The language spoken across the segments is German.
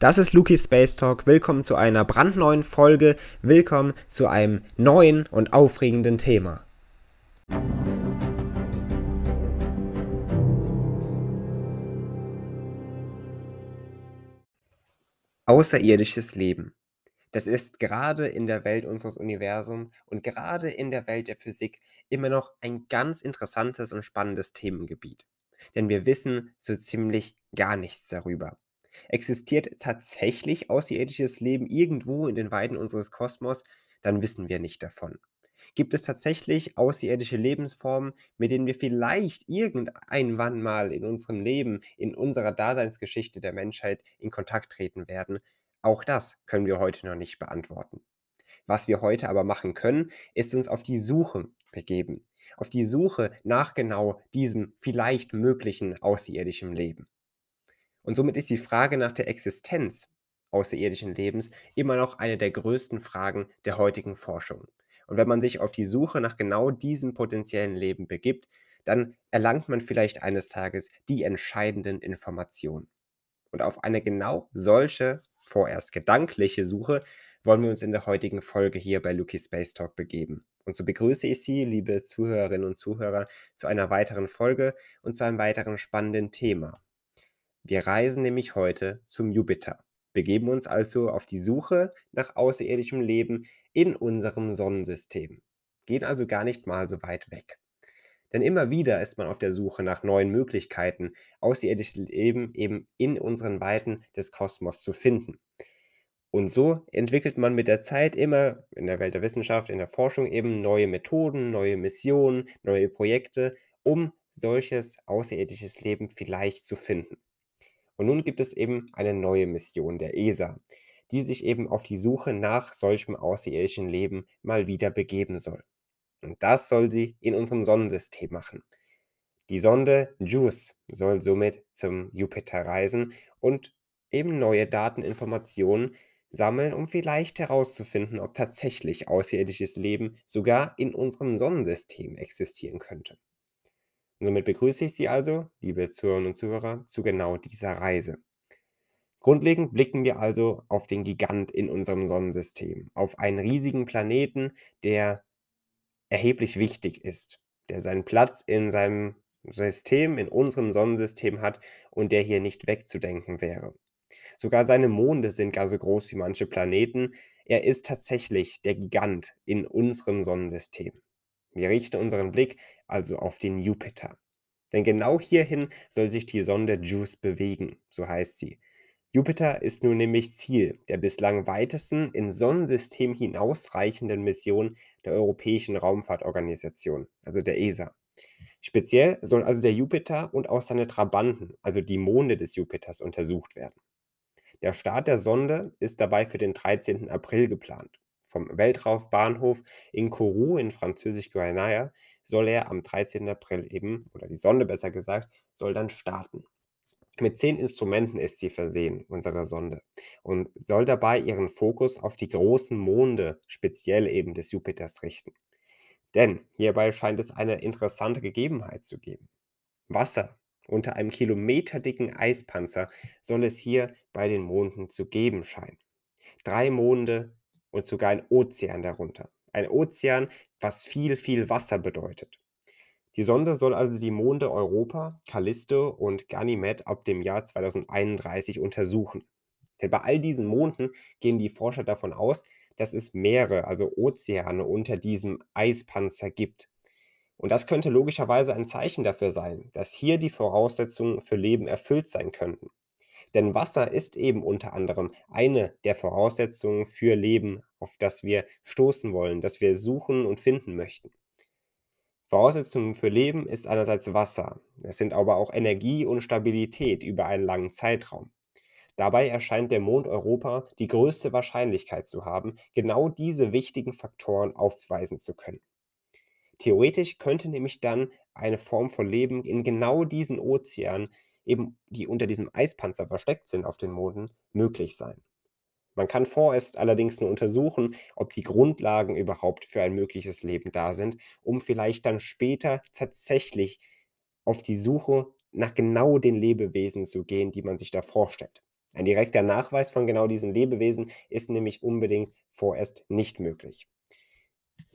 Das ist Luki Space Talk. Willkommen zu einer brandneuen Folge. Willkommen zu einem neuen und aufregenden Thema. Außerirdisches Leben. Das ist gerade in der Welt unseres Universums und gerade in der Welt der Physik immer noch ein ganz interessantes und spannendes Themengebiet. Denn wir wissen so ziemlich gar nichts darüber. Existiert tatsächlich außerirdisches Leben irgendwo in den Weiten unseres Kosmos, dann wissen wir nicht davon. Gibt es tatsächlich außerirdische Lebensformen, mit denen wir vielleicht irgendwann mal in unserem Leben, in unserer Daseinsgeschichte der Menschheit in Kontakt treten werden? Auch das können wir heute noch nicht beantworten. Was wir heute aber machen können, ist uns auf die Suche begeben. Auf die Suche nach genau diesem vielleicht möglichen außerirdischen Leben. Und somit ist die Frage nach der Existenz außerirdischen Lebens immer noch eine der größten Fragen der heutigen Forschung. Und wenn man sich auf die Suche nach genau diesem potenziellen Leben begibt, dann erlangt man vielleicht eines Tages die entscheidenden Informationen. Und auf eine genau solche, vorerst gedankliche Suche wollen wir uns in der heutigen Folge hier bei Lucky Space Talk begeben. Und so begrüße ich Sie, liebe Zuhörerinnen und Zuhörer, zu einer weiteren Folge und zu einem weiteren spannenden Thema. Wir reisen nämlich heute zum Jupiter, begeben uns also auf die Suche nach außerirdischem Leben in unserem Sonnensystem, gehen also gar nicht mal so weit weg. Denn immer wieder ist man auf der Suche nach neuen Möglichkeiten, außerirdisches Leben eben in unseren Weiten des Kosmos zu finden. Und so entwickelt man mit der Zeit immer in der Welt der Wissenschaft, in der Forschung eben neue Methoden, neue Missionen, neue Projekte, um solches außerirdisches Leben vielleicht zu finden. Und nun gibt es eben eine neue Mission der ESA, die sich eben auf die Suche nach solchem außerirdischen Leben mal wieder begeben soll. Und das soll sie in unserem Sonnensystem machen. Die Sonde JUICE soll somit zum Jupiter reisen und eben neue Dateninformationen sammeln, um vielleicht herauszufinden, ob tatsächlich außerirdisches Leben sogar in unserem Sonnensystem existieren könnte. Und somit begrüße ich Sie also, liebe Zuhörerinnen und Zuhörer, zu genau dieser Reise. Grundlegend blicken wir also auf den Gigant in unserem Sonnensystem, auf einen riesigen Planeten, der erheblich wichtig ist, der seinen Platz in seinem System, in unserem Sonnensystem hat und der hier nicht wegzudenken wäre. Sogar seine Monde sind gar so groß wie manche Planeten. Er ist tatsächlich der Gigant in unserem Sonnensystem. Wir richten unseren Blick also auf den Jupiter. Denn genau hierhin soll sich die Sonde JUICE bewegen, so heißt sie. Jupiter ist nun nämlich Ziel der bislang weitesten ins Sonnensystem hinausreichenden Mission der Europäischen Raumfahrtorganisation, also der ESA. Speziell sollen also der Jupiter und auch seine Trabanten, also die Monde des Jupiters, untersucht werden. Der Start der Sonde ist dabei für den 13. April geplant. Vom Weltraumbahnhof in Kourou in Französisch-Guayana soll er am 13. April eben, oder die Sonde besser gesagt, soll dann starten. Mit zehn Instrumenten ist sie versehen, unsere Sonde, und soll dabei ihren Fokus auf die großen Monde, speziell eben des Jupiters, richten. Denn hierbei scheint es eine interessante Gegebenheit zu geben. Wasser unter einem kilometerdicken Eispanzer soll es hier bei den Monden zu geben scheinen. Drei Monde und sogar ein Ozean darunter. Ein Ozean, was viel, viel Wasser bedeutet. Die Sonde soll also die Monde Europa, Callisto und Ganymed ab dem Jahr 2031 untersuchen. Denn bei all diesen Monden gehen die Forscher davon aus, dass es Meere, also Ozeane unter diesem Eispanzer gibt. Und das könnte logischerweise ein Zeichen dafür sein, dass hier die Voraussetzungen für Leben erfüllt sein könnten. Denn Wasser ist eben unter anderem eine der Voraussetzungen für Leben, auf das wir stoßen wollen, das wir suchen und finden möchten. Voraussetzungen für Leben ist einerseits Wasser, es sind aber auch Energie und Stabilität über einen langen Zeitraum. Dabei erscheint der Mond Europa die größte Wahrscheinlichkeit zu haben, genau diese wichtigen Faktoren aufweisen zu können. Theoretisch könnte nämlich dann eine Form von Leben in genau diesen Ozeanen eben die unter diesem Eispanzer versteckt sind auf den Monden, möglich sein. Man kann vorerst allerdings nur untersuchen, ob die Grundlagen überhaupt für ein mögliches Leben da sind, um vielleicht dann später tatsächlich auf die Suche nach genau den Lebewesen zu gehen, die man sich da vorstellt. Ein direkter Nachweis von genau diesen Lebewesen ist nämlich unbedingt vorerst nicht möglich.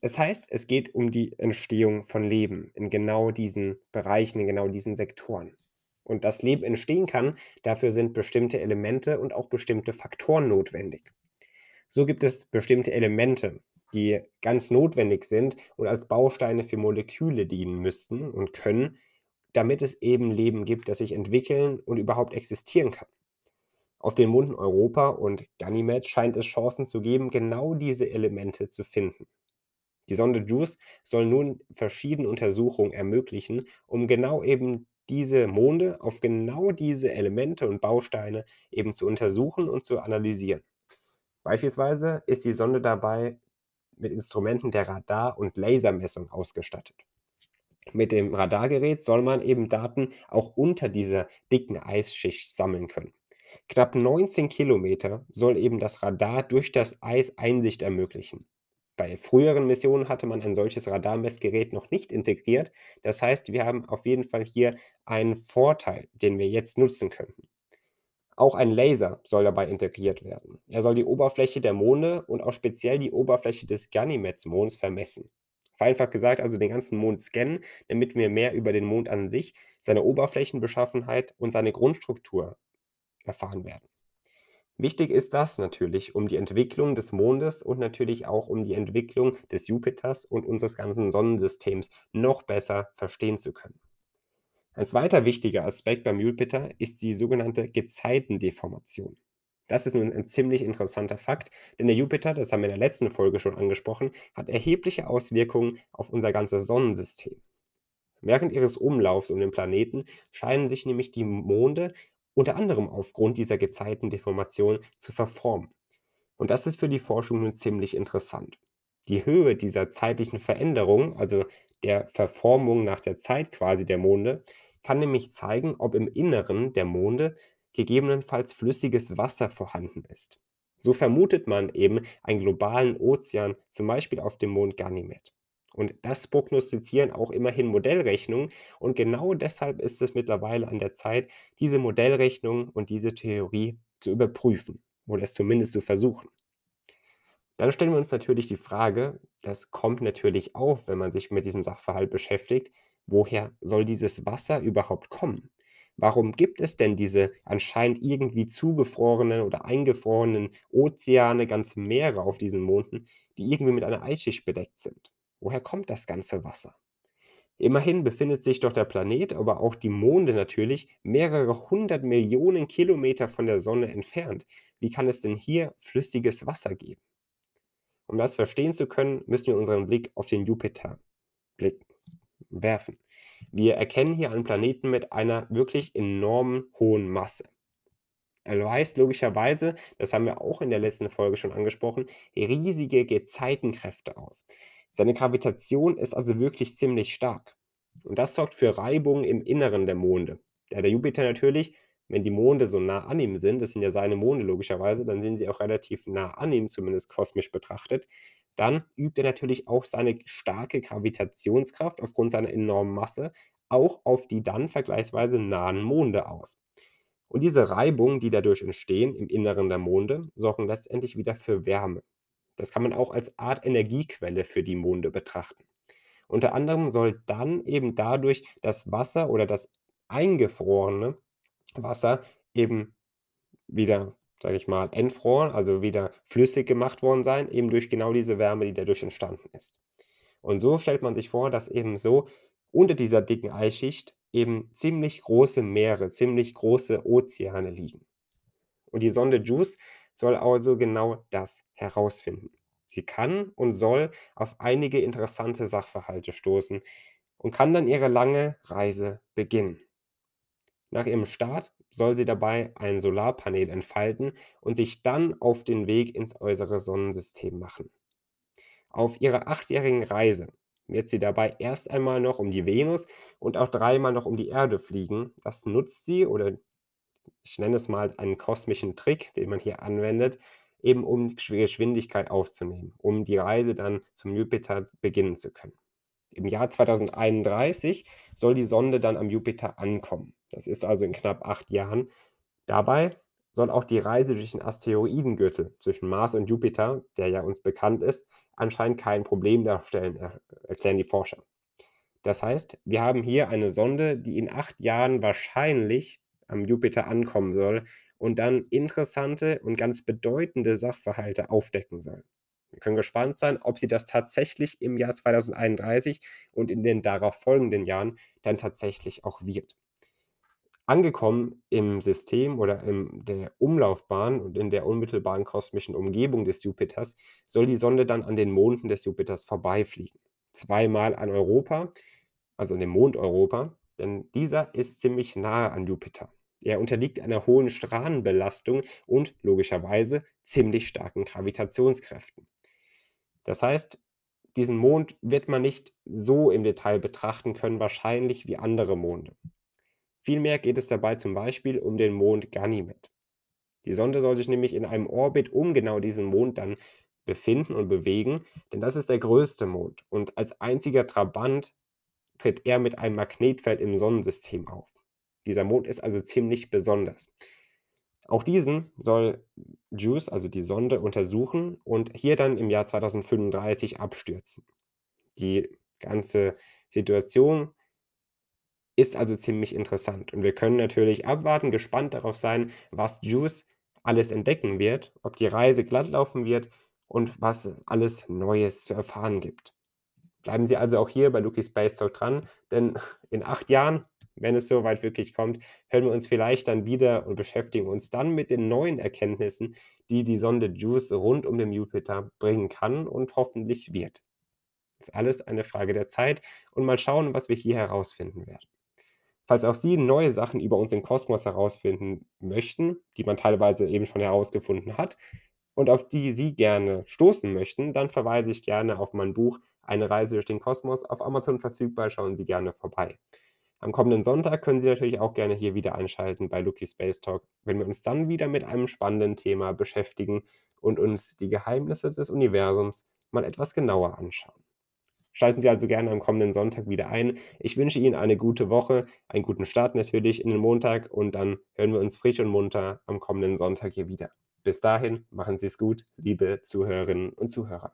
Das heißt, es geht um die Entstehung von Leben in genau diesen Bereichen, in genau diesen Sektoren. Und dass Leben entstehen kann, dafür sind bestimmte Elemente und auch bestimmte Faktoren notwendig. So gibt es bestimmte Elemente, die ganz notwendig sind und als Bausteine für Moleküle dienen müssten und können, damit es eben Leben gibt, das sich entwickeln und überhaupt existieren kann. Auf den Monden Europa und Ganymed scheint es Chancen zu geben, genau diese Elemente zu finden. Die Sonde JUICE soll nun verschiedene Untersuchungen ermöglichen, um genau eben diese Monde auf genau diese Elemente und Bausteine eben zu untersuchen und zu analysieren. Beispielsweise ist die Sonde dabei mit Instrumenten der Radar- und Lasermessung ausgestattet. Mit dem Radargerät soll man eben Daten auch unter dieser dicken Eisschicht sammeln können. Knapp 19 Kilometer soll eben das Radar durch das Eis Einsicht ermöglichen. Bei früheren Missionen hatte man ein solches Radarmessgerät noch nicht integriert. Das heißt, wir haben auf jeden Fall hier einen Vorteil, den wir jetzt nutzen könnten. Auch ein Laser soll dabei integriert werden. Er soll die Oberfläche der Monde und auch speziell die Oberfläche des Ganymeds-Monds vermessen. Vereinfacht gesagt, also den ganzen Mond scannen, damit wir mehr über den Mond an sich, seine Oberflächenbeschaffenheit und seine Grundstruktur erfahren werden. Wichtig ist das natürlich, um die Entwicklung des Mondes und natürlich auch um die Entwicklung des Jupiters und unseres ganzen Sonnensystems noch besser verstehen zu können. Ein zweiter wichtiger Aspekt beim Jupiter ist die sogenannte Gezeitendeformation. Das ist nun ein ziemlich interessanter Fakt, denn der Jupiter, das haben wir in der letzten Folge schon angesprochen, hat erhebliche Auswirkungen auf unser ganzes Sonnensystem. Während ihres Umlaufs um den Planeten scheinen sich nämlich die Monde unter anderem aufgrund dieser Gezeitendeformation zu verformen. Und das ist für die Forschung nun ziemlich interessant. Die Höhe dieser zeitlichen Veränderung, also der Verformung nach der Zeit quasi der Monde, kann nämlich zeigen, ob im Inneren der Monde gegebenenfalls flüssiges Wasser vorhanden ist. So vermutet man eben einen globalen Ozean, zum Beispiel auf dem Mond Ganymed. Und das prognostizieren auch immerhin Modellrechnungen. Und genau deshalb ist es mittlerweile an der Zeit, diese Modellrechnung und diese Theorie zu überprüfen oder es zumindest zu versuchen. Dann stellen wir uns natürlich die Frage, das kommt natürlich auf, wenn man sich mit diesem Sachverhalt beschäftigt, woher soll dieses Wasser überhaupt kommen? Warum gibt es denn diese anscheinend irgendwie zugefrorenen oder eingefrorenen Ozeane, ganze Meere auf diesen Monden, die irgendwie mit einer Eisschicht bedeckt sind? Woher kommt das ganze Wasser? Immerhin befindet sich doch der Planet, aber auch die Monde natürlich, mehrere hundert Millionen Kilometer von der Sonne entfernt. Wie kann es denn hier flüssiges Wasser geben? Um das verstehen zu können, müssen wir unseren Blick auf den Jupiter blicken, werfen. Wir erkennen hier einen Planeten mit einer wirklich enormen hohen Masse. Er weist logischerweise, das haben wir auch in der letzten Folge schon angesprochen, riesige Gezeitenkräfte aus. Seine Gravitation ist also wirklich ziemlich stark. Und das sorgt für Reibungen im Inneren der Monde. Da der Jupiter natürlich, wenn die Monde so nah an ihm sind, das sind ja seine Monde logischerweise, dann sind sie auch relativ nah an ihm, zumindest kosmisch betrachtet, dann übt er natürlich auch seine starke Gravitationskraft aufgrund seiner enormen Masse auch auf die dann vergleichsweise nahen Monde aus. Und diese Reibungen, die dadurch entstehen im Inneren der Monde, sorgen letztendlich wieder für Wärme. Das kann man auch als Art Energiequelle für die Monde betrachten. Unter anderem soll dann eben dadurch das Wasser oder das eingefrorene Wasser eben wieder, sage ich mal, entfroren, also wieder flüssig gemacht worden sein, eben durch genau diese Wärme, die dadurch entstanden ist. Und so stellt man sich vor, dass eben so unter dieser dicken Eisschicht eben ziemlich große Meere, ziemlich große Ozeane liegen. Und die Sonde JUICE soll also genau das herausfinden. Sie kann und soll auf einige interessante Sachverhalte stoßen und kann dann ihre lange Reise beginnen. Nach ihrem Start soll sie dabei ein Solarpanel entfalten und sich dann auf den Weg ins äußere Sonnensystem machen. Auf ihrer achtjährigen Reise wird sie dabei erst einmal noch um die Venus und auch dreimal noch um die Erde fliegen. Das nutzt sie oder ich nenne es mal einen kosmischen Trick, den man hier anwendet, eben um Geschwindigkeit aufzunehmen, um die Reise dann zum Jupiter beginnen zu können. Im Jahr 2031 soll die Sonde dann am Jupiter ankommen. Das ist also in knapp acht Jahren. Dabei soll auch die Reise durch den Asteroidengürtel zwischen Mars und Jupiter, der ja uns bekannt ist, anscheinend kein Problem darstellen, er erklären die Forscher. Das heißt, wir haben hier eine Sonde, die in acht Jahren wahrscheinlich am Jupiter ankommen soll und dann interessante und ganz bedeutende Sachverhalte aufdecken soll. Wir können gespannt sein, ob sie das tatsächlich im Jahr 2031 und in den darauf folgenden Jahren dann tatsächlich auch wird. Angekommen im System oder in der Umlaufbahn und in der unmittelbaren kosmischen Umgebung des Jupiters soll die Sonde dann an den Monden des Jupiters vorbeifliegen. Zweimal an Europa, also an dem Mond Europa, denn dieser ist ziemlich nahe an Jupiter. Er unterliegt einer hohen Strahlenbelastung und logischerweise ziemlich starken Gravitationskräften. Das heißt, diesen Mond wird man nicht so im Detail betrachten können, wahrscheinlich wie andere Monde. Vielmehr geht es dabei zum Beispiel um den Mond Ganymed. Die Sonde soll sich nämlich in einem Orbit um genau diesen Mond dann befinden und bewegen, denn das ist der größte Mond und als einziger Trabant tritt er mit einem Magnetfeld im Sonnensystem auf. Dieser Mond ist also ziemlich besonders. Auch diesen soll JUICE, also die Sonde, untersuchen und hier dann im Jahr 2035 abstürzen. Die ganze Situation ist also ziemlich interessant und wir können natürlich abwarten, gespannt darauf sein, was JUICE alles entdecken wird, ob die Reise glatt laufen wird und was alles Neues zu erfahren gibt. Bleiben Sie also auch hier bei Lucky Space Talk dran, denn in acht Jahren, wenn es soweit wirklich kommt, hören wir uns vielleicht dann wieder und beschäftigen uns dann mit den neuen Erkenntnissen, die die Sonde JUICE rund um den Jupiter bringen kann und hoffentlich wird. Das ist alles eine Frage der Zeit und mal schauen, was wir hier herausfinden werden. Falls auch Sie neue Sachen über uns im Kosmos herausfinden möchten, die man teilweise eben schon herausgefunden hat und auf die Sie gerne stoßen möchten, dann verweise ich gerne auf mein Buch Eine Reise durch den Kosmos auf Amazon verfügbar. Schauen Sie gerne vorbei. Am kommenden Sonntag können Sie natürlich auch gerne hier wieder einschalten bei Lucky Space Talk, wenn wir uns dann wieder mit einem spannenden Thema beschäftigen und uns die Geheimnisse des Universums mal etwas genauer anschauen. Schalten Sie also gerne am kommenden Sonntag wieder ein. Ich wünsche Ihnen eine gute Woche, einen guten Start natürlich in den Montag und dann hören wir uns frisch und munter am kommenden Sonntag hier wieder. Bis dahin, machen Sie es gut, liebe Zuhörerinnen und Zuhörer.